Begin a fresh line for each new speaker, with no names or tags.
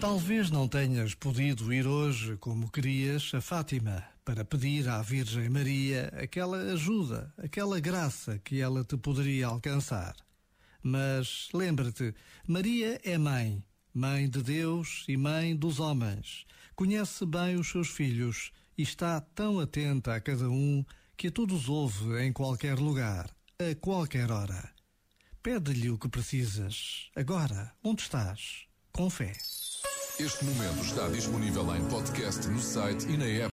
Talvez não tenhas podido ir hoje como querias a Fátima para pedir à Virgem Maria aquela ajuda, aquela graça que ela te poderia alcançar. Mas lembra-te, Maria é mãe, mãe de Deus e mãe dos homens. Conhece bem os seus filhos e está tão atenta a cada um que a todos ouve em qualquer lugar, a qualquer hora. Pede-lhe o que precisas, agora, onde estás, com fé.
Este momento está disponível em podcast no site e na app.